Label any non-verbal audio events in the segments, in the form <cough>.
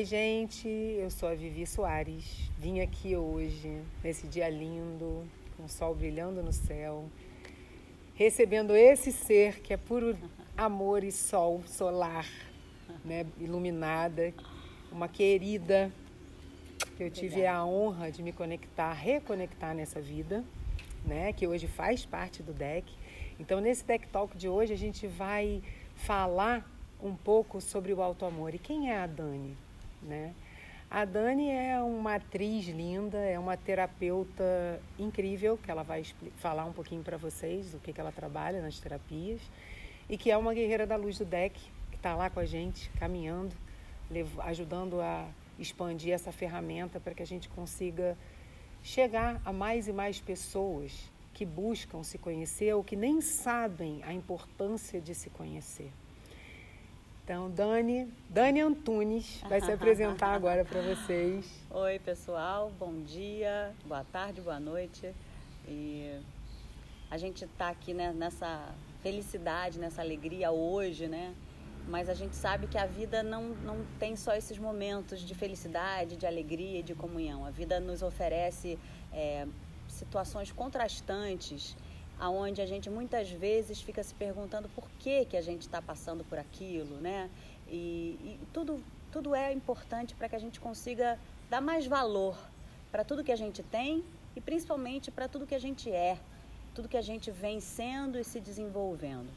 Oi, gente, eu sou a Vivi Soares. Vim aqui hoje, nesse dia lindo, com o sol brilhando no céu, recebendo esse ser que é puro <laughs> amor e sol solar, né, iluminada, uma querida que eu tive a honra de me conectar, reconectar nessa vida, né, que hoje faz parte do deck. Então, nesse deck talk de hoje, a gente vai falar um pouco sobre o auto amor. E quem é a Dani, né? A Dani é uma atriz linda, é uma terapeuta incrível, que ela vai falar um pouquinho para vocês do que, que ela trabalha nas terapias, e que é uma guerreira da luz do deck, que está lá com a gente, caminhando, ajudando a expandir essa ferramenta para que a gente consiga chegar a mais e mais pessoas que buscam se conhecer ou que nem sabem a importância de se conhecer. Então, Dani, Dani Antunes vai se apresentar agora para vocês. <laughs> Oi, pessoal, bom dia, boa tarde, boa noite. E a gente está aqui né, nessa felicidade, nessa alegria hoje, né? Mas a gente sabe que a vida não, não tem só esses momentos de felicidade, de alegria e de comunhão. A vida nos oferece é, situações contrastantes aonde a gente muitas vezes fica se perguntando por que, que a gente está passando por aquilo, né? E, e tudo, tudo é importante para que a gente consiga dar mais valor para tudo que a gente tem e principalmente para tudo que a gente é, tudo que a gente vem sendo e se desenvolvendo,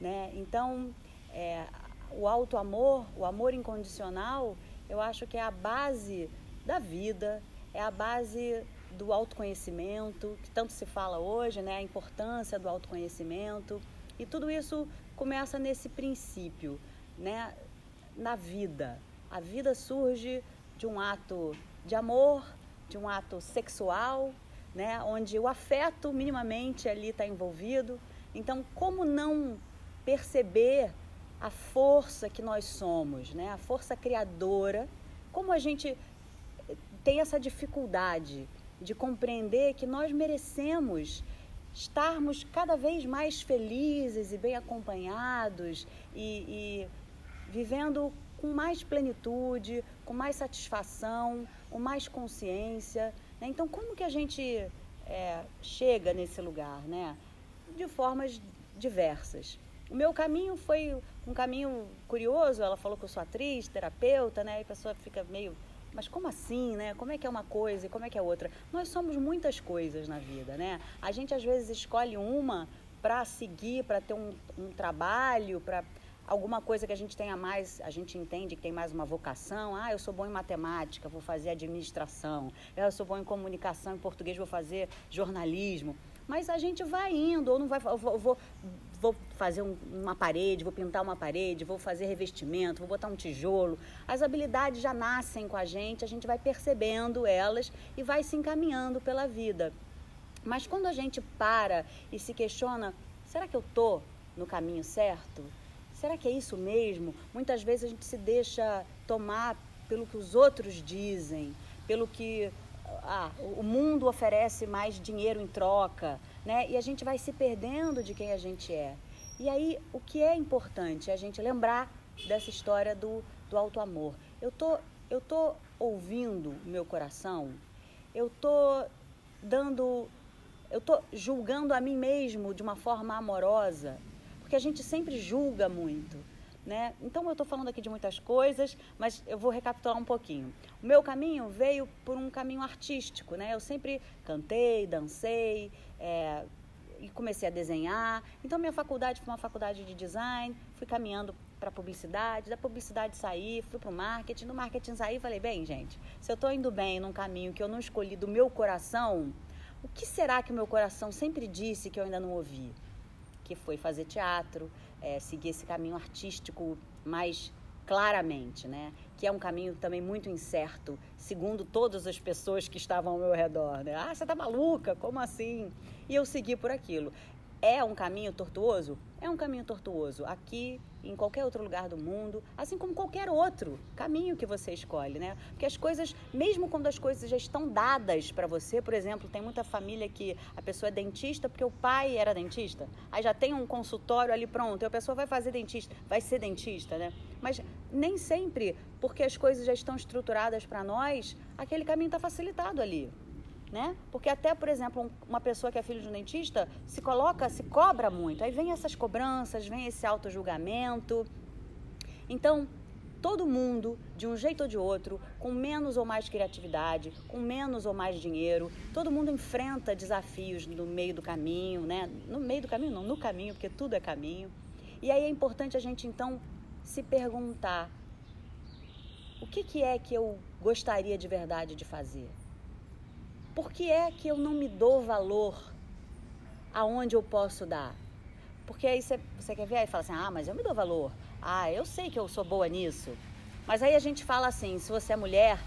né? Então, é, o alto amor, o amor incondicional, eu acho que é a base da vida, é a base do autoconhecimento, que tanto se fala hoje, né, a importância do autoconhecimento. E tudo isso começa nesse princípio, né, na vida. A vida surge de um ato de amor, de um ato sexual, né, onde o afeto minimamente ali está envolvido. Então, como não perceber a força que nós somos, né, a força criadora? Como a gente tem essa dificuldade de compreender que nós merecemos estarmos cada vez mais felizes e bem acompanhados e, e vivendo com mais plenitude, com mais satisfação, com mais consciência. Né? Então, como que a gente é, chega nesse lugar? Né? De formas diversas. O meu caminho foi um caminho curioso. Ela falou que eu sou atriz, terapeuta, né? E a pessoa fica meio mas como assim, né? Como é que é uma coisa e como é que é outra? Nós somos muitas coisas na vida, né? A gente às vezes escolhe uma para seguir, para ter um, um trabalho, para alguma coisa que a gente tenha mais, a gente entende que tem mais uma vocação. Ah, eu sou bom em matemática, vou fazer administração. Eu sou bom em comunicação, em português, vou fazer jornalismo. Mas a gente vai indo, ou não vai, vou, vou, vou fazer um, uma parede, vou pintar uma parede, vou fazer revestimento, vou botar um tijolo. As habilidades já nascem com a gente, a gente vai percebendo elas e vai se encaminhando pela vida. Mas quando a gente para e se questiona, será que eu tô no caminho certo? Será que é isso mesmo? Muitas vezes a gente se deixa tomar pelo que os outros dizem, pelo que ah, o mundo oferece mais dinheiro em troca, né? E a gente vai se perdendo de quem a gente é. E aí, o que é importante é a gente lembrar dessa história do, do alto amor. Eu tô, eu tô ouvindo o meu coração, eu tô dando, eu tô julgando a mim mesmo de uma forma amorosa, porque a gente sempre julga muito. Né? Então eu estou falando aqui de muitas coisas, mas eu vou recapitular um pouquinho. O meu caminho veio por um caminho artístico, né? Eu sempre cantei, dancei, é, e comecei a desenhar. Então minha faculdade foi uma faculdade de design, fui caminhando para publicidade, da publicidade saí, fui para o marketing, no marketing saí falei, bem, gente, se eu estou indo bem num caminho que eu não escolhi do meu coração, o que será que o meu coração sempre disse que eu ainda não ouvi? Que foi fazer teatro, é, seguir esse caminho artístico mais claramente, né? Que é um caminho também muito incerto, segundo todas as pessoas que estavam ao meu redor, né? Ah, você tá maluca? Como assim? E eu segui por aquilo. É um caminho tortuoso? É um caminho tortuoso. Aqui, em qualquer outro lugar do mundo, assim como qualquer outro caminho que você escolhe, né? Porque as coisas, mesmo quando as coisas já estão dadas para você, por exemplo, tem muita família que a pessoa é dentista porque o pai era dentista. Aí já tem um consultório ali pronto, e a pessoa vai fazer dentista, vai ser dentista, né? Mas nem sempre, porque as coisas já estão estruturadas para nós, aquele caminho está facilitado ali. Né? Porque até, por exemplo, uma pessoa que é filho de um dentista se coloca, se cobra muito. Aí vem essas cobranças, vem esse auto-julgamento. Então, todo mundo, de um jeito ou de outro, com menos ou mais criatividade, com menos ou mais dinheiro, todo mundo enfrenta desafios no meio do caminho, né? No meio do caminho não, no caminho, porque tudo é caminho. E aí é importante a gente então se perguntar: o que, que é que eu gostaria de verdade de fazer? Por que é que eu não me dou valor aonde eu posso dar? Porque aí você, você quer ver e fala assim: ah, mas eu me dou valor. Ah, eu sei que eu sou boa nisso. Mas aí a gente fala assim: se você é mulher,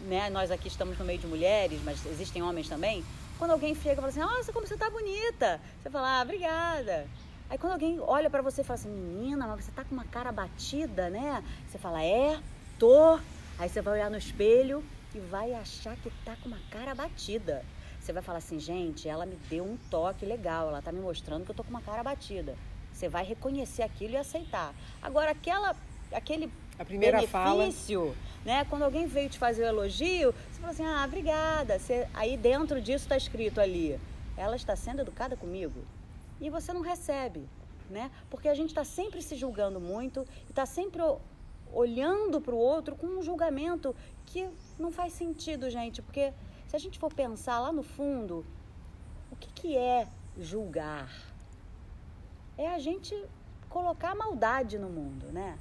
né? Nós aqui estamos no meio de mulheres, mas existem homens também. Quando alguém chega e fala assim: nossa, como você tá bonita. Você fala: ah, obrigada. Aí quando alguém olha para você e fala assim, menina, mas você tá com uma cara batida, né? Você fala, é, tô. Aí você vai olhar no espelho e vai achar que tá com uma cara batida. Você vai falar assim, gente, ela me deu um toque legal, ela tá me mostrando que eu tô com uma cara batida. Você vai reconhecer aquilo e aceitar. Agora, aquela, aquele a primeira benefício, fala. né? Quando alguém veio te fazer o um elogio, você fala assim, ah, obrigada. Você, aí dentro disso está escrito ali, ela está sendo educada comigo e você não recebe, né? Porque a gente está sempre se julgando muito e está sempre olhando para o outro com um julgamento que não faz sentido, gente. Porque se a gente for pensar lá no fundo, o que, que é julgar? É a gente colocar maldade no mundo, né?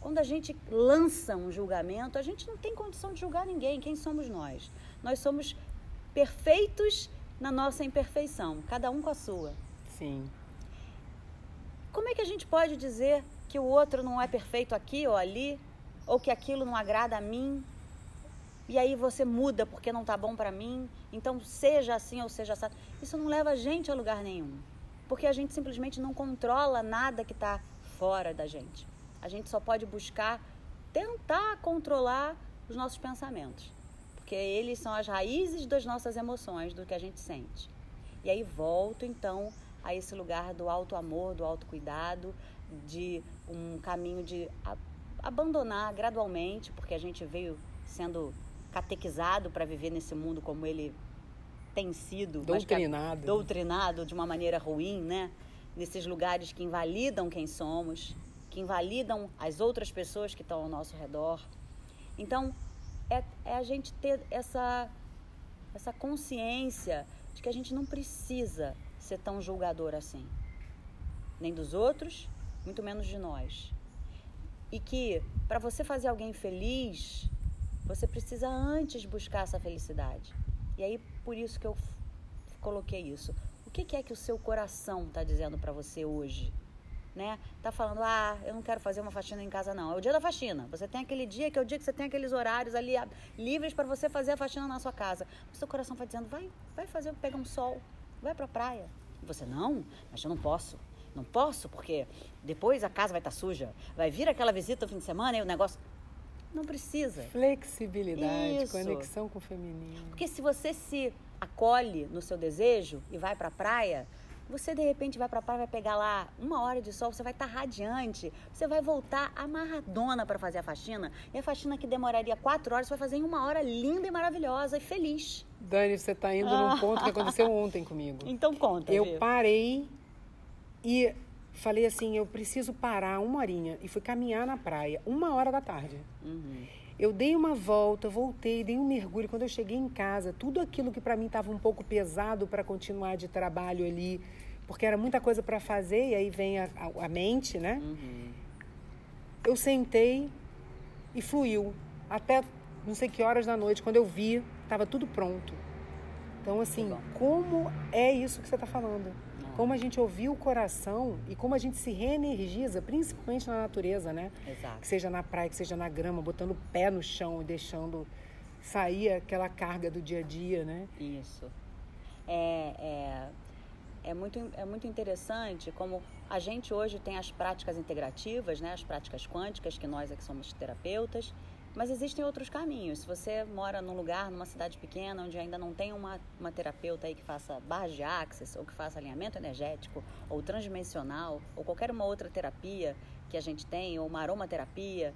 Quando a gente lança um julgamento, a gente não tem condição de julgar ninguém. Quem somos nós? Nós somos perfeitos na nossa imperfeição, cada um com a sua. Sim. Como é que a gente pode dizer que o outro não é perfeito aqui ou ali, ou que aquilo não agrada a mim? E aí você muda porque não tá bom para mim. Então seja assim ou seja assim. Isso não leva a gente a lugar nenhum. Porque a gente simplesmente não controla nada que está fora da gente. A gente só pode buscar tentar controlar os nossos pensamentos. Porque eles são as raízes das nossas emoções, do que a gente sente. E aí volto então a esse lugar do alto amor, do autocuidado, de um caminho de abandonar gradualmente, porque a gente veio sendo catequizado para viver nesse mundo como ele tem sido doutrinado, que, doutrinado de uma maneira ruim, né? Nesses lugares que invalidam quem somos, que invalidam as outras pessoas que estão ao nosso redor. Então, é, é a gente ter essa essa consciência de que a gente não precisa ser tão julgador assim. Nem dos outros, muito menos de nós. E que para você fazer alguém feliz, você precisa antes buscar essa felicidade. E aí, por isso que eu coloquei isso. O que, que é que o seu coração está dizendo para você hoje? Né? Tá falando, ah, eu não quero fazer uma faxina em casa, não. É o dia da faxina. Você tem aquele dia que é o dia que você tem aqueles horários ali livres para você fazer a faxina na sua casa. O seu coração vai dizendo, vai, vai fazer, pega um sol, vai para a praia. E você, não, mas eu não posso. Não posso, porque depois a casa vai estar tá suja. Vai vir aquela visita no fim de semana e o negócio. Não precisa. Flexibilidade, Isso. conexão com o feminino. Porque se você se acolhe no seu desejo e vai para a praia, você de repente vai para a praia, vai pegar lá uma hora de sol, você vai estar tá radiante, você vai voltar amarradona para fazer a faxina. E a faxina que demoraria quatro horas, você vai fazer em uma hora linda e maravilhosa e feliz. Dani, você está indo num <laughs> ponto que aconteceu ontem comigo. Então conta. Eu viu? parei e falei assim, eu preciso parar uma horinha. E fui caminhar na praia, uma hora da tarde. Uhum. Eu dei uma volta, voltei, dei um mergulho. Quando eu cheguei em casa, tudo aquilo que para mim estava um pouco pesado para continuar de trabalho ali, porque era muita coisa para fazer, e aí vem a, a, a mente, né? Uhum. Eu sentei e fluiu. Até não sei que horas da noite, quando eu vi, estava tudo pronto. Então, assim, como é isso que você está falando? Como a gente ouvir o coração e como a gente se reenergiza, principalmente na natureza, né? Exato. Que seja na praia, que seja na grama, botando o pé no chão e deixando sair aquela carga do dia a dia, né? Isso. É, é, é, muito, é muito interessante como a gente hoje tem as práticas integrativas, né? As práticas quânticas, que nós é que somos terapeutas, Mas existem outros caminhos. Se você mora num lugar, numa cidade pequena, onde ainda não tem uma, uma terapeuta aí que faça barras de axis, ou que faça alinhamento energético, ou transdimensional, ou qualquer uma outra terapia que a gente tem, ou uma aromaterapia,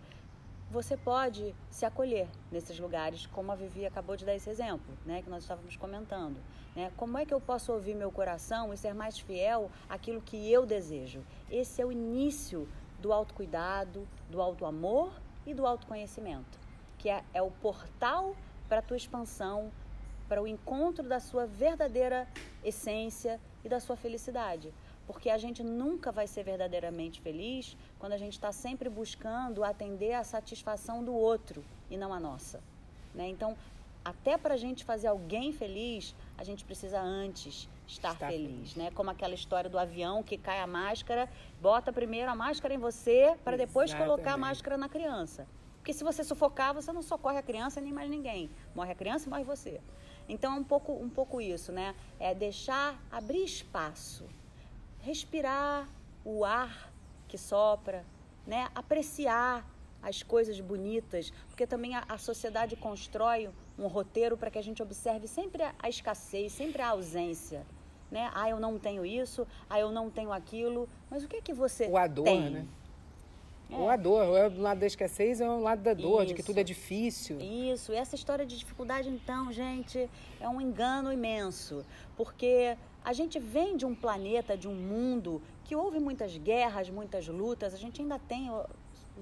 você pode se acolher nesses lugares, como a Vivi acabou de dar esse exemplo, né, que nós estávamos comentando. Né? Como é que eu posso ouvir meu coração e ser mais fiel àquilo que eu desejo? Esse é o início do autocuidado, do autoamor e do autoconhecimento, que é, é o portal para a tua expansão, para o encontro da sua verdadeira essência e da sua felicidade. Porque a gente nunca vai ser verdadeiramente feliz quando a gente está sempre buscando atender a satisfação do outro e não a nossa. Né? Então, até para a gente fazer alguém feliz, a gente precisa antes estar Está feliz, feliz, né? Como aquela história do avião que cai a máscara, bota primeiro a máscara em você para depois colocar a máscara na criança. Porque se você sufocar, você não socorre a criança nem mais ninguém. Morre a criança e morre você. Então é um pouco, um pouco isso, né? É deixar abrir espaço, respirar o ar que sopra, né? Apreciar as coisas bonitas, porque também a, a sociedade constrói um roteiro para que a gente observe sempre a, a escassez, sempre a ausência né? Ah, eu não tenho isso, ah, eu não tenho aquilo. Mas o que é que você o a dor, tem? né? É. Ou a dor, ou é do lado da escassez ou é o lado da dor, Isso. de que tudo é difícil. Isso, e essa história de dificuldade, então, gente, é um engano imenso. Porque a gente vem de um planeta, de um mundo que houve muitas guerras, muitas lutas. A gente ainda tem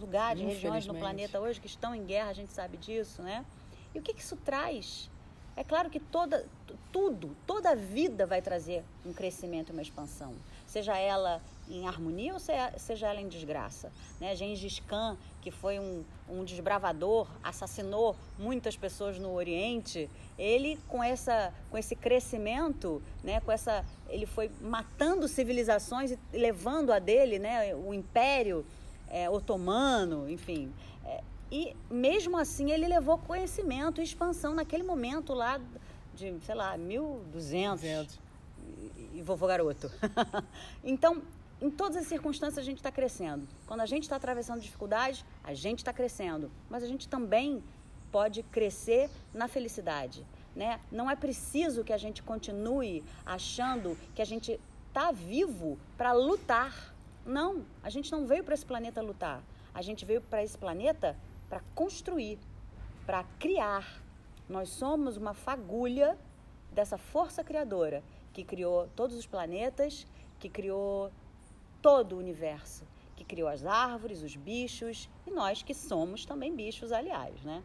lugares, regiões no planeta hoje que estão em guerra, a gente sabe disso, né? E o que, que isso traz? É claro que toda, tudo, toda a vida vai trazer um crescimento uma expansão, seja ela em harmonia ou seja ela em desgraça. Né? Gengis Khan, que foi um, um desbravador, assassinou muitas pessoas no Oriente, ele com, essa, com esse crescimento, né? com essa, ele foi matando civilizações e levando a dele, né? o Império é, Otomano, enfim. E mesmo assim ele levou conhecimento e expansão naquele momento lá de, sei lá, 1200. E, e vovô garoto. <laughs> então, em todas as circunstâncias a gente está crescendo. Quando a gente está atravessando dificuldades, a gente está crescendo. Mas a gente também pode crescer na felicidade. Né? Não é preciso que a gente continue achando que a gente está vivo para lutar. Não, a gente não veio para esse planeta lutar. A gente veio para esse planeta para construir, para criar. Nós somos uma fagulha dessa força criadora que criou todos os planetas, que criou todo o universo, que criou as árvores, os bichos e nós que somos também bichos, aliás, né?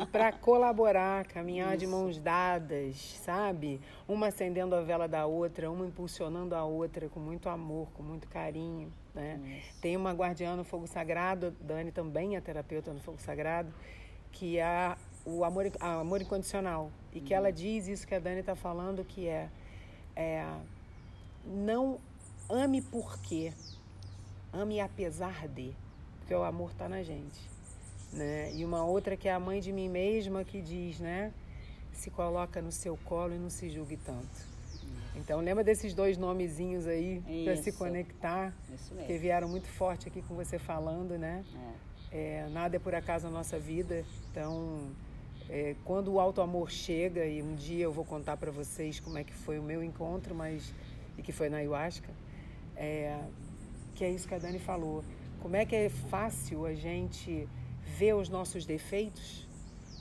E para colaborar, caminhar Isso. de mãos dadas, sabe? Uma acendendo a vela da outra, uma impulsionando a outra com muito amor, com muito carinho. Né? Tem uma guardiã no fogo sagrado, Dani também é terapeuta no fogo sagrado, que é o amor, amor incondicional. E que ela uhum. diz isso que a Dani está falando, que é, é não ame por quê, ame apesar de, porque o amor está na gente. Né? E uma outra que é a mãe de mim mesma que diz, né? Se coloca no seu colo e não se julgue tanto. Então lembra desses dois nomezinhos aí para se conectar, que vieram muito forte aqui com você falando, né? É. É, nada é por acaso na nossa vida. Então, é, quando o alto amor chega e um dia eu vou contar para vocês como é que foi o meu encontro, mas e que foi na ayahuasca, é, que é isso que a Dani falou. Como é que é fácil a gente ver os nossos defeitos,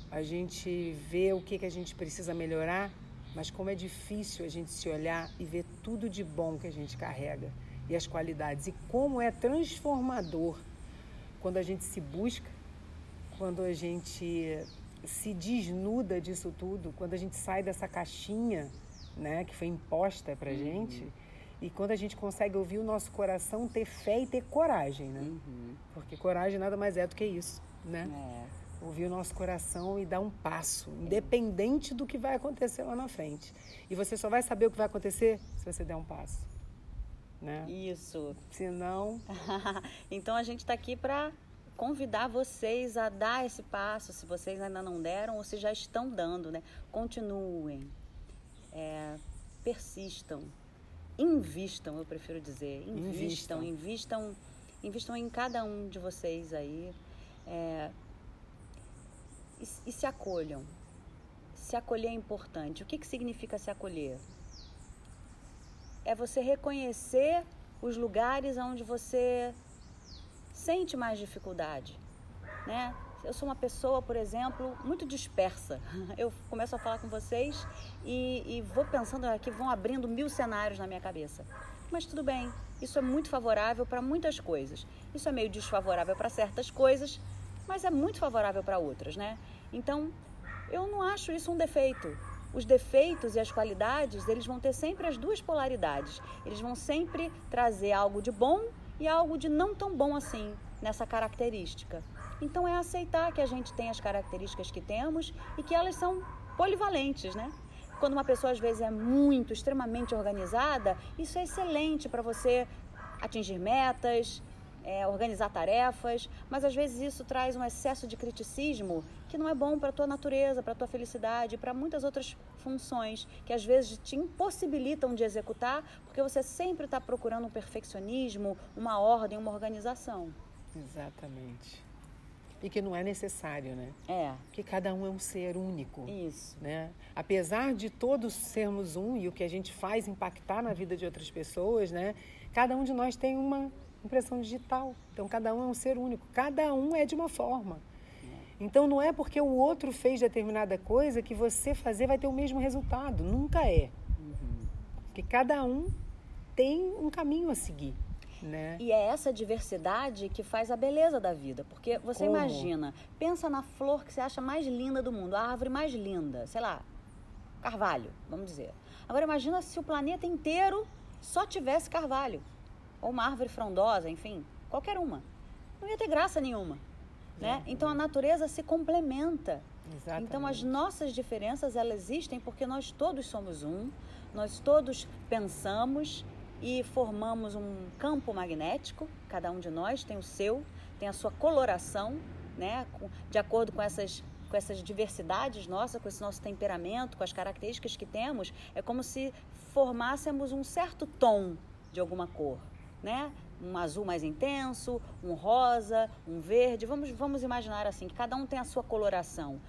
a gente vê o que, que a gente precisa melhorar, mas como é difícil a gente se olhar e ver tudo de bom que a gente carrega e as qualidades. E como é transformador quando a gente se busca, quando a gente se desnuda disso tudo, quando a gente sai dessa caixinha né, que foi imposta pra uhum. gente. E quando a gente consegue ouvir o nosso coração, ter fé e ter coragem, né? Uhum. Porque coragem nada mais é do que isso né? É. Ouvir o nosso coração e dar um passo, independente do que vai acontecer lá na frente. E você só vai saber o que vai acontecer se você der um passo. Né? Isso. Se não. <laughs> então a gente está aqui para convidar vocês a dar esse passo, se vocês ainda não deram ou se já estão dando, né? Continuem, é, persistam, invistam, eu prefiro dizer, invistam, invistam, invistam, invistam em cada um de vocês aí. É, e, se acolham. Se acolher é importante. O que, que significa se acolher? É você reconhecer os lugares onde você sente mais dificuldade, né? Eu sou uma pessoa, por exemplo, muito dispersa. <laughs> Eu começo a falar com vocês e, e vou pensando aqui, vão abrindo mil cenários na minha cabeça. Mas tudo bem, isso é muito favorável para muitas coisas. Isso é meio desfavorável para certas coisas, mas é muito favorável para outras, né? Então, eu não acho isso um defeito. Os defeitos e as qualidades, eles vão ter sempre as duas polaridades. Eles vão sempre trazer algo de bom e algo de não tão bom assim nessa característica. Então é aceitar que a gente tem as características que temos e que elas são polivalentes, né? Quando uma pessoa às vezes é muito, extremamente organizada, isso é excelente para você atingir metas, é, organizar tarefas, mas às vezes isso traz um excesso de criticismo que não é bom para a tua natureza, para a tua felicidade, para muitas outras funções que às vezes te impossibilitam de executar, porque você sempre está procurando um perfeccionismo, uma ordem, uma organização. Exatamente. E que não é necessário, né? É. Porque cada um é um ser único. Isso. Né? Apesar de todos sermos um e o que a gente faz impactar na vida de outras pessoas, né? Cada um de nós tem uma impressão digital. Então, cada um é um ser único. Cada um é de uma forma. Então, não é porque o outro fez determinada coisa que você fazer vai ter o mesmo resultado. Nunca é. Uhum. Porque cada um tem um caminho a seguir. Né? E é essa diversidade que faz a beleza da vida. Porque você Como? imagina, pensa na flor que você acha mais linda do mundo, a árvore mais linda, sei lá, carvalho, vamos dizer. Agora imagina se o planeta inteiro só tivesse carvalho ou uma árvore frondosa, enfim, qualquer uma. Não ia ter graça nenhuma. Né? Então a natureza se complementa. Exatamente. Então as nossas diferenças elas existem porque nós todos somos um, nós todos pensamos e formamos um campo magnético, cada um de nós tem o seu, tem a sua coloração, né, de acordo com essas com essas diversidades nossas, com esse nosso temperamento, com as características que temos, é como se formássemos um certo tom de alguma cor né? Um azul mais intenso, um rosa, um verde. Vamos, vamos imaginar assim, que cada um tem a sua coloração.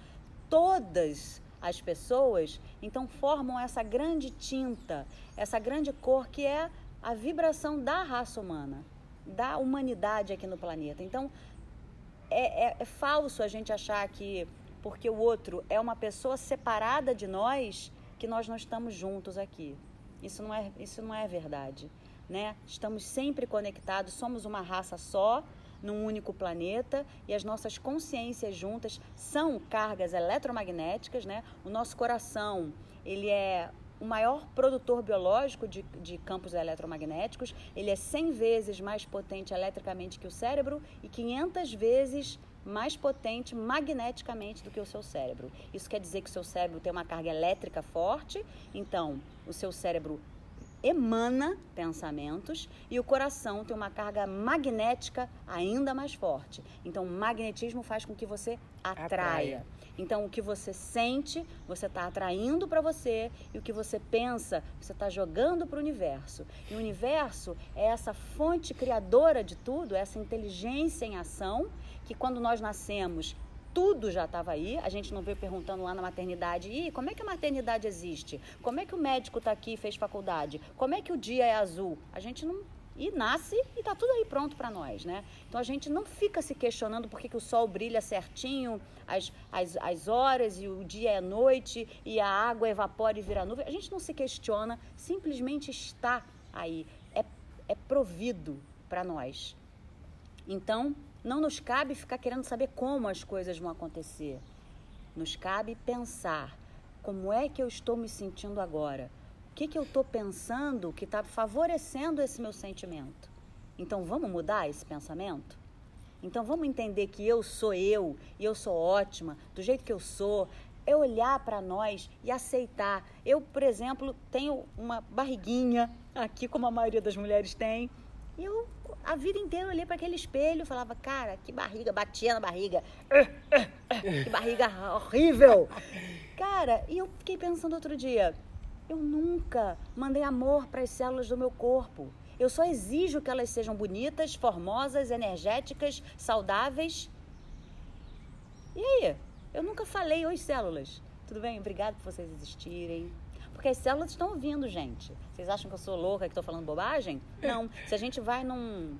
Todas as pessoas, então, formam essa grande tinta, essa grande cor que é a vibração da raça humana, da humanidade aqui no planeta. Então, é, é, é falso a gente achar que porque o outro é uma pessoa separada de nós, que nós não estamos juntos aqui. Isso não é, isso não é verdade né? Estamos sempre conectados, somos uma raça só, num único planeta e as nossas consciências juntas são cargas eletromagnéticas, né? O nosso coração, ele é o maior produtor biológico de, de campos eletromagnéticos, ele é 100 vezes mais potente eletricamente que o cérebro e 500 vezes mais potente magneticamente do que o seu cérebro. Isso quer dizer que o seu cérebro tem uma carga elétrica forte, então o seu cérebro emana pensamentos e o coração tem uma carga magnética ainda mais forte. Então, o magnetismo faz com que você atraia. atraia. Então, o que você sente, você está atraindo para você, e o que você pensa, você está jogando para o universo. E o universo é essa fonte criadora de tudo, essa inteligência em ação, que quando nós nascemos, tudo já estava aí. A gente não veio perguntando lá na maternidade, e como é que a maternidade existe? Como é que o médico está aqui e fez faculdade? Como é que o dia é azul? A gente não e nasce e está tudo aí pronto para nós, né? Então a gente não fica se questionando por que, que o sol brilha certinho, as, as, as horas e o dia é noite e a água evapora e vira nuvem. A gente não se questiona, simplesmente está aí, é, é provido para nós. Então, não nos cabe ficar querendo saber como as coisas vão acontecer. Nos cabe pensar como é que eu estou me sentindo agora. O que, que eu estou pensando que está favorecendo esse meu sentimento? Então vamos mudar esse pensamento? Então vamos entender que eu sou eu e eu sou ótima, do jeito que eu sou. É olhar para nós e aceitar. Eu, por exemplo, tenho uma barriguinha aqui, como a maioria das mulheres tem. E eu a vida inteira eu olhei para aquele espelho e falava, cara, que barriga, batia na barriga. que barriga horrível. Cara, e eu fiquei pensando outro dia, eu nunca mandei amor para as células do meu corpo. Eu só exijo que elas sejam bonitas, formosas, energéticas, saudáveis. E aí? Eu nunca falei, oi células, tudo bem? Obrigado por vocês existirem. Porque as células estão ouvindo, gente. Vocês acham que eu sou louca, que estou falando bobagem? Não. Se a gente vai num,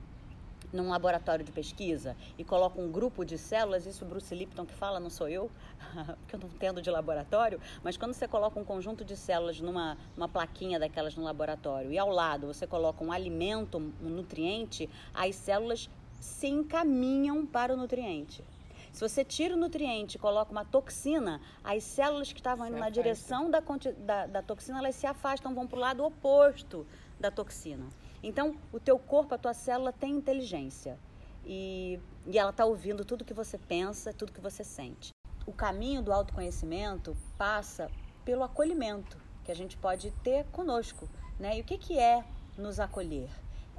num laboratório de pesquisa e coloca um grupo de células, isso o Bruce Lipton que fala, não sou eu, <laughs> porque eu não entendo de laboratório, mas quando você coloca um conjunto de células numa uma plaquinha daquelas no laboratório e ao lado você coloca um alimento, um nutriente, as células se encaminham para o nutriente. Se você tira o nutriente e coloca uma toxina, as células que estavam indo na direção da, da, da toxina, elas se afastam, vão para o lado oposto da toxina. Então, o teu corpo, a tua célula tem inteligência. E, e ela está ouvindo tudo que você pensa, tudo que você sente. O caminho do autoconhecimento passa pelo acolhimento que a gente pode ter conosco. Né? E o que, que é nos acolher?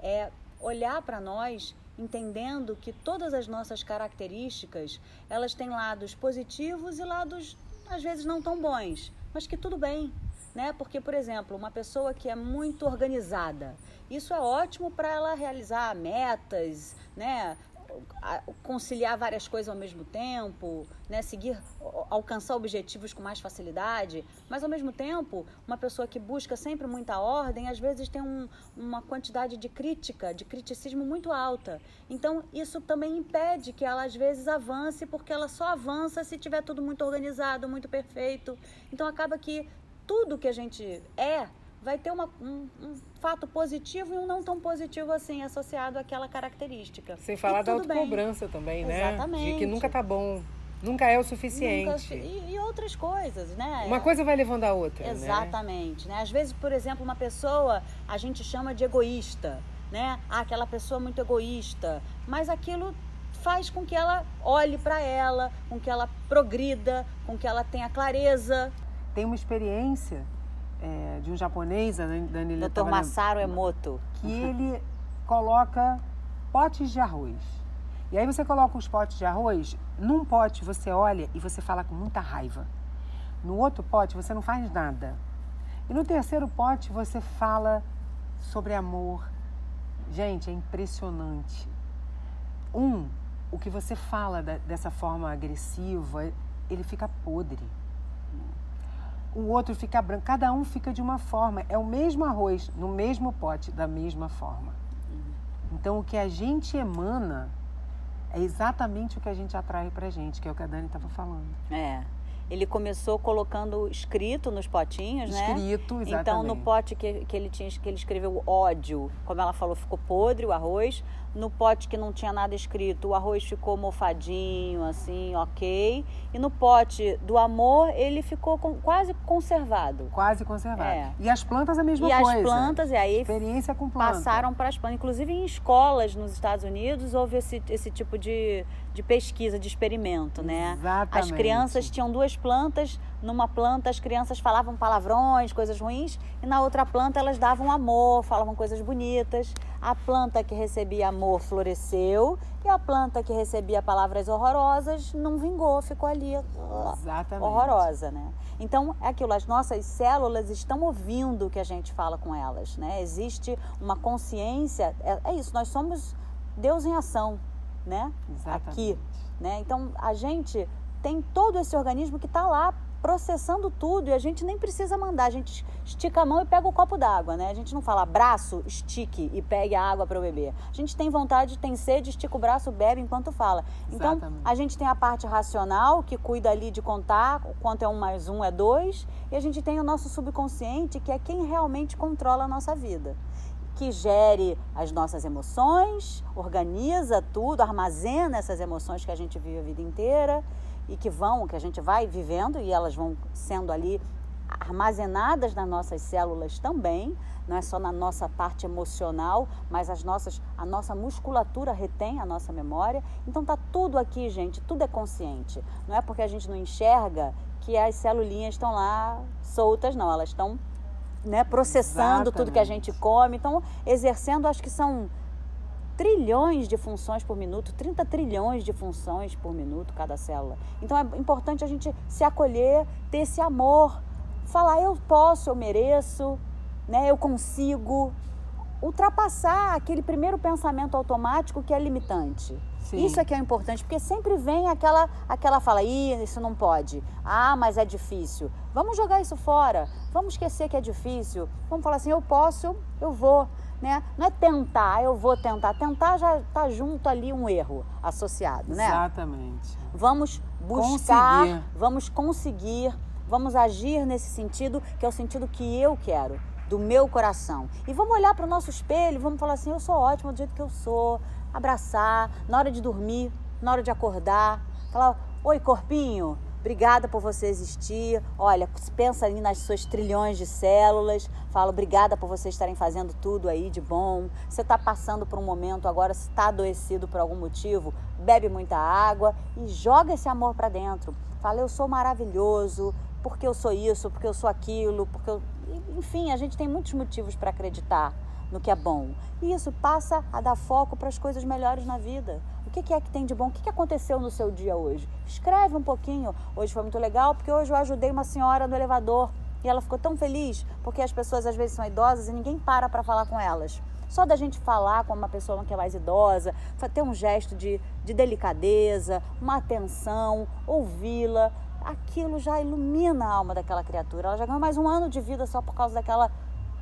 É olhar para nós entendendo que todas as nossas características, elas têm lados positivos e lados às vezes não tão bons, mas que tudo bem, né? Porque, por exemplo, uma pessoa que é muito organizada, isso é ótimo para ela realizar metas, né? Conciliar várias coisas ao mesmo tempo, né? seguir, alcançar objetivos com mais facilidade, mas ao mesmo tempo, uma pessoa que busca sempre muita ordem, às vezes tem um, uma quantidade de crítica, de criticismo muito alta. Então, isso também impede que ela às vezes avance, porque ela só avança se tiver tudo muito organizado, muito perfeito. Então, acaba que tudo que a gente é vai ter uma, um, um, fato positivo e um não tão positivo assim, associado àquela característica. Sem falar da autocobrança também, né? Exatamente. De que nunca tá bom. Nunca é o suficiente. Nunca, e, e, outras coisas, né? Uma coisa vai levando a outra. Né? Exatamente. Né? Às vezes, por exemplo, uma pessoa a gente chama de egoísta, né? Ah, aquela pessoa muito egoísta. Mas aquilo faz com que ela olhe para ela, com que ela progrida, com que ela tenha clareza. Tem uma experiência é, de um japonês, a Daniela Dr. Masaru Emoto. Que ele coloca potes de arroz. E aí você coloca os potes de arroz, num pote você olha e você fala com muita raiva. No outro pote você não faz nada. E no terceiro pote você fala sobre amor. Gente, é impressionante. Um, o que você fala da, dessa forma agressiva, ele fica podre o outro fica branco. Cada um fica de uma forma. É o mesmo arroz, no mesmo pote, da mesma forma. Então, o que a gente emana é exatamente o que a gente atrai pra gente, que é o que a Dani estava falando. É. Ele começou colocando escrito nos potinhos, né? Escrito, exatamente. Então, no pote que, que ele tinha, que ele escreveu ódio, como ela falou, ficou podre o arroz. No pote que não tinha nada escrito, o arroz ficou mofadinho, assim, ok. E no pote do amor, ele ficou com, quase conservado. Quase conservado. É. E as plantas a mesma e coisa. E as plantas, e aí Experiência com planta. passaram para as plantas. Inclusive em escolas nos Estados Unidos houve esse, esse tipo de, de pesquisa, de experimento, né? Exatamente. As crianças tinham duas plantas, numa planta as crianças falavam palavrões, coisas ruins, e na outra planta elas davam amor, falavam coisas bonitas. A planta que recebia amor floresceu e a planta que recebia palavras horrorosas não vingou, ficou ali Exatamente. horrorosa, né? Então, é aquilo, as nossas células estão ouvindo o que a gente fala com elas, né? Existe uma consciência, é, é isso, nós somos Deus em ação, né? Exatamente. Aqui, né? Então, a gente tem todo esse organismo que está lá processando tudo e a gente nem precisa mandar, a gente estica a mão e pega o copo d'água, né? A gente não fala braço, estique e pegue a água para beber. A gente tem vontade, tem sede, estica o braço, bebe enquanto fala. Então, Exatamente. a gente tem a parte racional que cuida ali de contar quanto é um mais um é dois e a gente tem o nosso subconsciente que é quem realmente controla a nossa vida que gere as nossas emoções, organiza tudo, armazena essas emoções que a gente vive a vida inteira e que vão, que a gente vai vivendo e elas vão sendo ali armazenadas nas nossas células também, não é só na nossa parte emocional, mas as nossas, a nossa musculatura retém a nossa memória. Então tá tudo aqui, gente, tudo é consciente. Não é porque a gente não enxerga que as celulinhas estão lá soltas, não, elas estão né, processando Exatamente. tudo que a gente come, então exercendo, acho que são trilhões de funções por minuto, 30 trilhões de funções por minuto cada célula. Então é importante a gente se acolher, ter esse amor, falar eu posso, eu mereço, né? Eu consigo. ultrapassar aquele primeiro pensamento automático que é limitante. Sim. Isso é que é importante, porque sempre vem aquela, aquela fala, Ih, isso não pode. Ah, mas é difícil. Vamos jogar isso fora. Vamos esquecer que é difícil. Vamos falar assim, eu posso, eu vou. Né? Não é tentar, eu vou tentar. Tentar já está junto ali um erro associado, né? Exatamente. Vamos buscar, conseguir. vamos conseguir, vamos agir nesse sentido, que é o sentido que eu quero do meu coração. E vamos olhar para o nosso espelho, vamos falar assim: eu sou ótima do jeito que eu sou, abraçar, na hora de dormir, na hora de acordar, falar: Oi, corpinho, obrigada por você existir. Olha, pensa ali nas suas trilhões de células. Fala, obrigada por vocês estarem fazendo tudo aí de bom. Você está passando por um momento agora, se está adoecido por algum motivo, bebe muita água e joga esse amor para dentro. Fala, eu sou maravilhoso, porque eu sou isso, porque eu sou aquilo, porque eu... Enfim, a gente tem muitos motivos para acreditar no que é bom. E isso passa a dar foco para as coisas melhores na vida. O que é que tem de bom? O que aconteceu no seu dia hoje? Escreve um pouquinho. Hoje foi muito legal porque hoje eu ajudei uma senhora no elevador e ela ficou tão feliz porque as pessoas às vezes são idosas e ninguém para para falar com elas. Só da gente falar com uma pessoa que é mais idosa, ter um gesto de, de delicadeza, uma atenção, ouvi-la, aquilo já ilumina a alma daquela criatura. Ela já ganhou mais um ano de vida só por causa daquela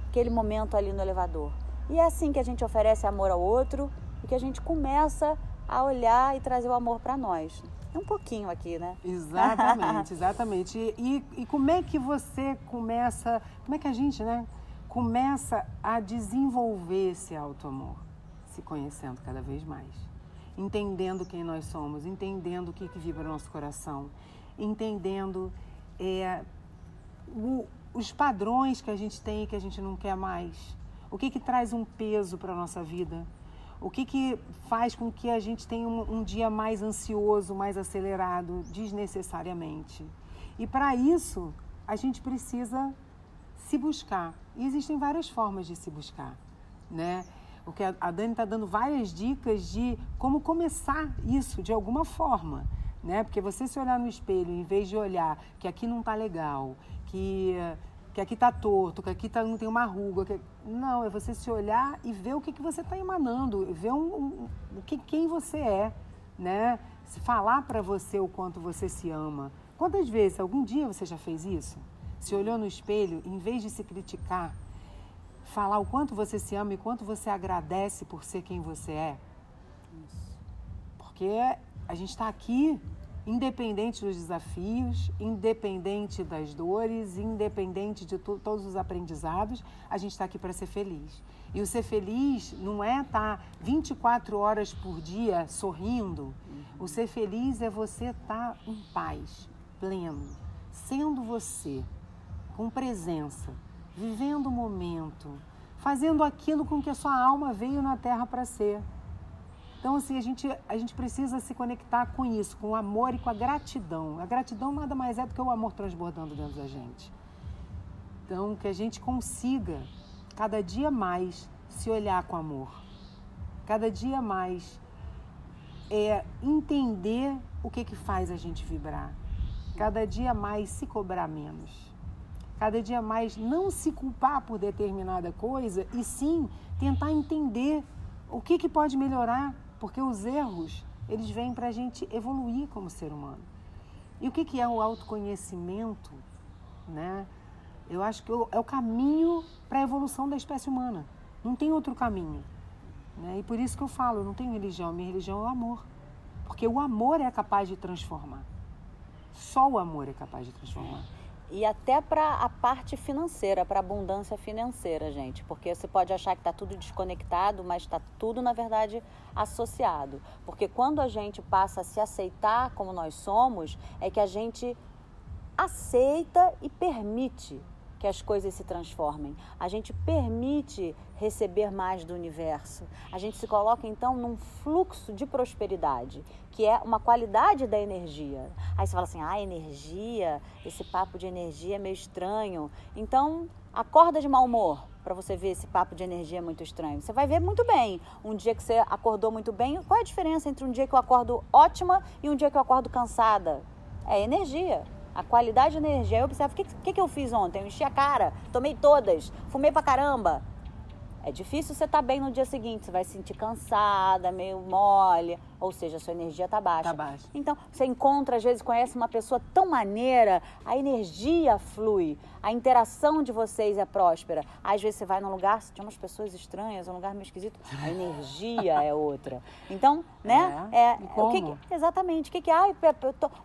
aquele momento ali no elevador. E é assim que a gente oferece amor ao outro e que a gente começa a olhar e trazer o amor para nós. É um pouquinho aqui, né? Exatamente, <laughs> exatamente. E, e, como é que você começa, como é que a gente, né, começa a desenvolver esse auto-amor? Se conhecendo cada vez mais. Entendendo quem nós somos, entendendo o que, que vibra no nosso coração, entendendo é, o, os padrões que a gente tem e que a gente não quer mais? O que, que traz um peso para a nossa vida? O que, que faz com que a gente tenha um, um dia mais ansioso, mais acelerado, desnecessariamente? E para isso, a gente precisa se buscar. E existem várias formas de se buscar, né? O que a Dani está dando várias dicas de como começar isso de alguma forma, né? Porque você se olhar no espelho, em vez de olhar que aqui não está legal, que, que aqui está torto, que aqui tá, não tem uma ruga. Que... Não, é você se olhar e ver o que, que você está emanando, ver um, um, o que, quem você é, né? Falar para você o quanto você se ama. Quantas vezes, algum dia você já fez isso? Se olhou no espelho, em vez de se criticar, falar o quanto você se ama e quanto você agradece por ser quem você é? Porque a gente está aqui independente dos desafios, independente das dores, independente de todos os aprendizados, a gente está aqui para ser feliz. E o ser feliz não é estar tá 24 horas por dia sorrindo. O ser feliz é você estar tá em paz, pleno, sendo você, com presença, vivendo o momento, fazendo aquilo com que a sua alma veio na terra para ser. Então, assim, a gente, a gente precisa se conectar com isso, com o amor e com a gratidão. A gratidão nada mais é do que o amor transbordando dentro da gente. Então, que a gente consiga cada dia mais se olhar com amor, cada dia mais é entender o que, que faz a gente vibrar, cada dia mais se cobrar menos, cada dia mais não se culpar por determinada coisa e sim tentar entender o que, que pode melhorar porque os erros, eles vêm para a gente evoluir como ser humano. E o que, que é o autoconhecimento? Né? Eu acho que é o caminho para a evolução da espécie humana. Não tem outro caminho. Né? E por isso que eu falo, eu não tenho religião, minha religião é o amor. Porque o amor é capaz de transformar. Só o amor é capaz de transformar e até para a parte financeira, para a abundância financeira, gente. Porque você pode achar que está tudo desconectado, mas está tudo, na verdade, associado. Porque quando a gente passa a se aceitar como nós somos, é que a gente aceita e permite que as coisas se transformem. A gente permite receber mais do universo. A gente se coloca então num fluxo de prosperidade, que é uma qualidade da energia. Aí você fala assim: "Ah, energia, esse papo de energia é meio estranho". Então, acorda de mau humor para você ver esse papo de energia muito estranho. Você vai ver muito bem. Um dia que você acordou muito bem, qual é a diferença entre um dia que eu acordo ótima e um dia que eu acordo cansada? É energia. A qualidade de energia. Eu observo, o que, que, que eu fiz ontem? Eu enchi a cara, tomei todas, fumei pra caramba. É difícil você estar tá bem no dia seguinte, você vai se sentir cansada, meio mole, ou seja, a sua energia está baixa. Tá baixa. Então, você encontra, às vezes, conhece uma pessoa tão maneira, a energia flui, a interação de vocês é próspera. Às vezes você vai num lugar, tem umas pessoas estranhas, um lugar meio esquisito, a energia é outra. Então, né? É. é o que, que, exatamente. O que, que é? Ah,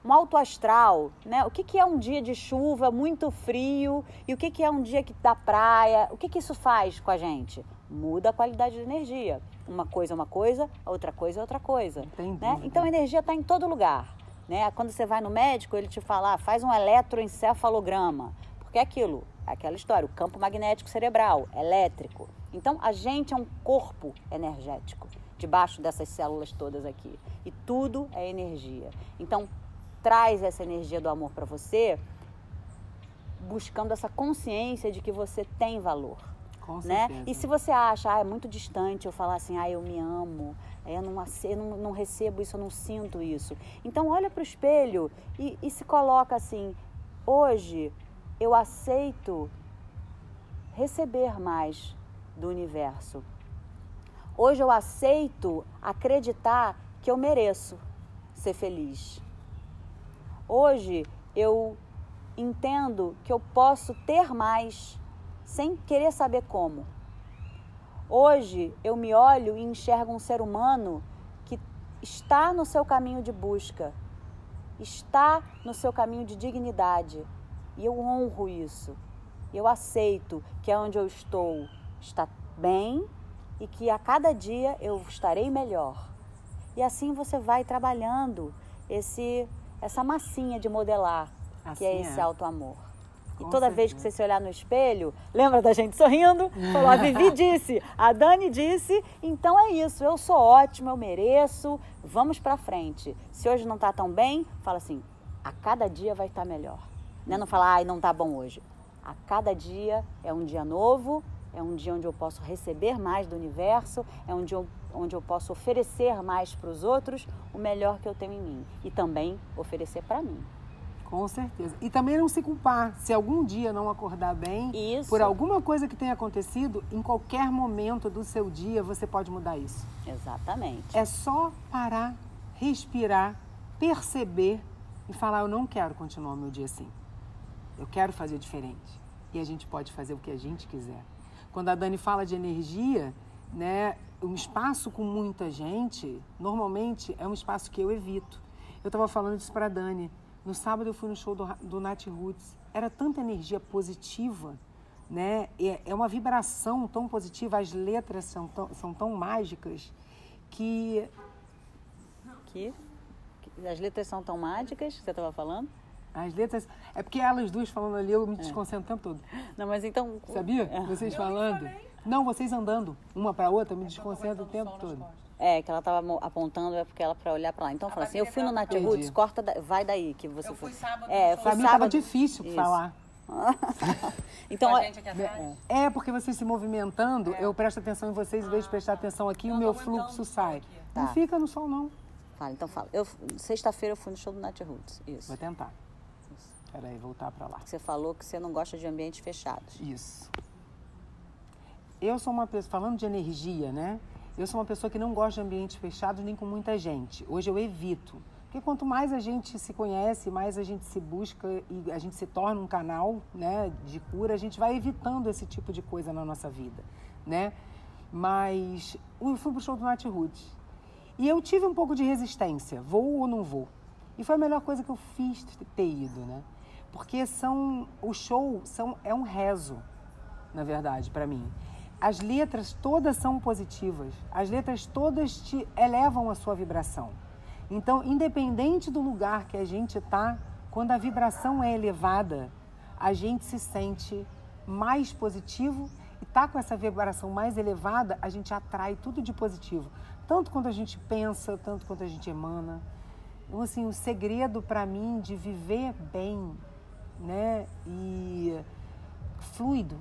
um alto astral, né? O que, que é um dia de chuva muito frio e o que, que é um dia da praia? O que, que isso faz com a gente? Muda a qualidade da energia. Uma coisa é uma coisa, outra coisa é outra coisa. Né? Então a energia está em todo lugar. Né? Quando você vai no médico, ele te fala, ah, faz um eletroencefalograma. Porque é aquilo, é aquela história, o campo magnético cerebral, elétrico. Então a gente é um corpo energético debaixo dessas células todas aqui. E tudo é energia. Então traz essa energia do amor para você, buscando essa consciência de que você tem valor. Com né? E se você acha, ah, é muito distante eu falar assim, ah, eu me amo, eu não, eu não, não recebo isso, eu não sinto isso. Então olha para o espelho e, e se coloca assim, hoje eu aceito receber mais do universo. Hoje eu aceito acreditar que eu mereço ser feliz. Hoje eu entendo que eu posso ter mais sem querer saber como. Hoje eu me olho e enxergo um ser humano que está no seu caminho de busca, está no seu caminho de dignidade. E eu honro isso. Eu aceito que é onde eu estou está bem e que a cada dia eu estarei melhor. E assim você vai trabalhando esse essa massinha de modelar, assim que é esse é. alto amor. E toda certeza. vez que você se olhar no espelho, lembra da gente sorrindo? Falou, a Vivi <laughs> disse, a Dani disse, então é isso, eu sou ótima, eu mereço, vamos pra frente. Se hoje não tá tão bem, fala assim, a cada dia vai estar tá melhor. Né? Não fala, ai, não tá bom hoje. A cada dia é um dia novo, é um dia onde eu posso receber mais do universo, é um dia onde eu posso oferecer mais para os outros o melhor que eu tenho em mim e também oferecer para mim. Com certeza. E também não se culpar. Se algum dia não acordar bem, isso. por alguma coisa que tenha acontecido, em qualquer momento do seu dia você pode mudar isso. Exatamente. É só parar, respirar, perceber e falar: eu não quero continuar o meu dia assim. Eu quero fazer diferente. E a gente pode fazer o que a gente quiser. Quando a Dani fala de energia, né, um espaço com muita gente, normalmente é um espaço que eu evito. Eu estava falando isso para a Dani. No sábado eu fui no show do, do Nat Roots. Era tanta energia positiva, né? É, é uma vibração tão positiva, as letras são tão, são tão mágicas que... que... As letras são tão mágicas que você estava falando? As letras. É porque elas duas falando ali, eu me é. desconcentro o tempo todo. Não, mas então. Sabia? É. Vocês falando. Não, vocês andando uma para outra, eu me desconcentro o tempo todo. É, que ela estava apontando é porque ela para olhar para lá. Então, fala assim, eu fui no Nath Roots, corta, da, vai daí que você eu foi. Fui sábado, é, foi sábado. Tava difícil Isso. falar. <laughs> então, é, é, porque vocês se movimentando, é. eu presto atenção em vocês, em vez de prestar atenção aqui, o meu fluxo sai. Tá. Não fica no sol, não. Fala, então fala. Eu, sexta-feira eu fui no show do Nath Roots. Isso. Vou tentar. Peraí, voltar para lá. Você falou que você não gosta de ambientes fechados. Isso. Eu sou uma pessoa, falando de energia, né? Eu sou uma pessoa que não gosta de ambientes fechados nem com muita gente. Hoje eu evito. Porque quanto mais a gente se conhece, mais a gente se busca e a gente se torna um canal né, de cura, a gente vai evitando esse tipo de coisa na nossa vida, né? Mas eu fui pro show do Nat Roots e eu tive um pouco de resistência, vou ou não vou? E foi a melhor coisa que eu fiz ter ido, né? Porque são o show são é um rezo, na verdade, para mim as letras todas são positivas, as letras todas te elevam a sua vibração. Então, independente do lugar que a gente está, quando a vibração é elevada, a gente se sente mais positivo e tá com essa vibração mais elevada, a gente atrai tudo de positivo, tanto quanto a gente pensa, tanto quanto a gente emana. Então, assim, o segredo para mim de viver bem, né, e fluido,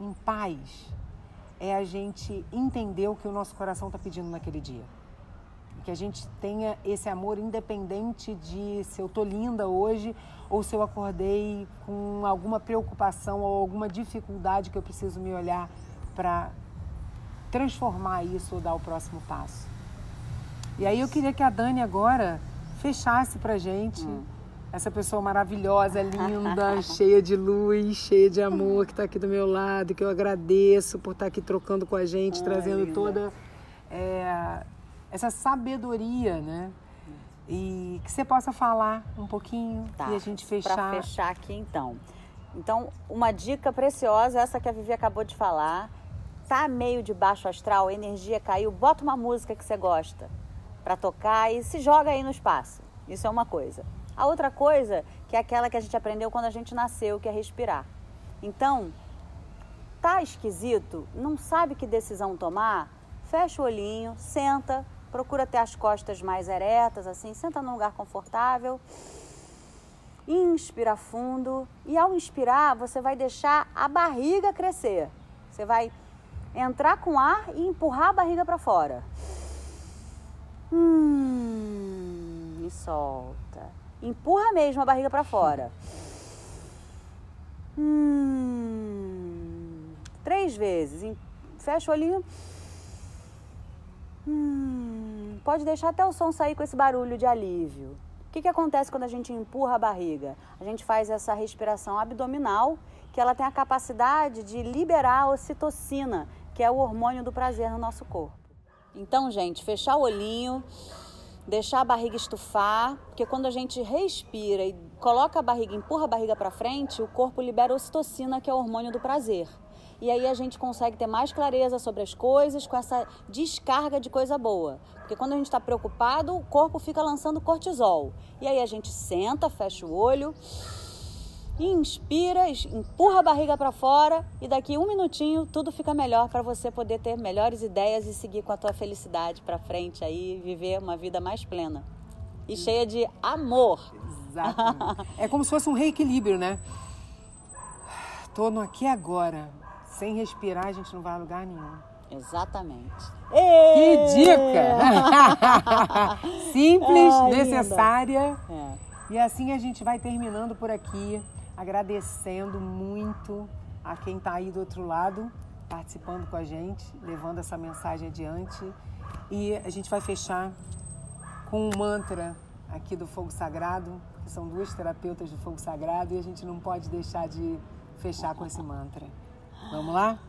em paz, é a gente entender o que o nosso coração está pedindo naquele dia. Que a gente tenha esse amor independente de se eu tô linda hoje ou se eu acordei com alguma preocupação ou alguma dificuldade que eu preciso me olhar para transformar isso ou dar o próximo passo. E aí eu queria que a Dani agora fechasse pra gente hum. Essa pessoa maravilhosa, linda, <laughs> cheia de luz, cheia de amor, que está aqui do meu lado, que eu agradeço por estar tá aqui trocando com a gente, Ai, trazendo linda. toda é, essa sabedoria, né? E que você possa falar um pouquinho tá, e a gente fechar. Para fechar aqui então. Então, uma dica preciosa, essa que a Vivi acabou de falar. Tá meio de baixo astral, a energia caiu, bota uma música que você gosta para tocar e se joga aí no espaço. Isso é uma coisa. A outra coisa, que é aquela que a gente aprendeu quando a gente nasceu, que é respirar. Então, tá esquisito, não sabe que decisão tomar? Fecha o olhinho, senta, procura ter as costas mais eretas, assim, senta num lugar confortável. Inspira fundo e ao inspirar, você vai deixar a barriga crescer. Você vai entrar com ar e empurrar a barriga para fora. Hum, e solta. Empurra mesmo a barriga para fora. Hum, três vezes. Fecha o olhinho. Hum, pode deixar até o som sair com esse barulho de alívio. O que, que acontece quando a gente empurra a barriga? A gente faz essa respiração abdominal, que ela tem a capacidade de liberar a ocitocina, que é o hormônio do prazer no nosso corpo. Então, gente, fechar o olhinho, deixar a barriga estufar, porque quando a gente respira e coloca a barriga, empurra a barriga para frente, o corpo libera ocitocina, que é o hormônio do prazer e aí a gente consegue ter mais clareza sobre as coisas com essa descarga de coisa boa. Porque quando a gente está preocupado, o corpo fica lançando cortisol. E aí a gente senta, fecha o olho, inspira, empurra a barriga para fora e daqui um minutinho tudo fica melhor para você poder ter melhores ideias e seguir com a tua felicidade para frente aí, viver uma vida mais plena e cheia de amor. Exato. <laughs> é como se fosse um reequilíbrio, né? Tô no aqui agora sem respirar, a gente não vai a lugar nenhum. Exatamente. Que dica! <laughs> Simples, Ai, necessária. É. E assim a gente vai terminando por aqui, agradecendo muito a quem está aí do outro lado, participando com a gente, levando essa mensagem adiante. E a gente vai fechar com um mantra aqui do Fogo Sagrado, que são duas terapeutas do Fogo Sagrado, e a gente não pode deixar de fechar com esse mantra. Vamos lá?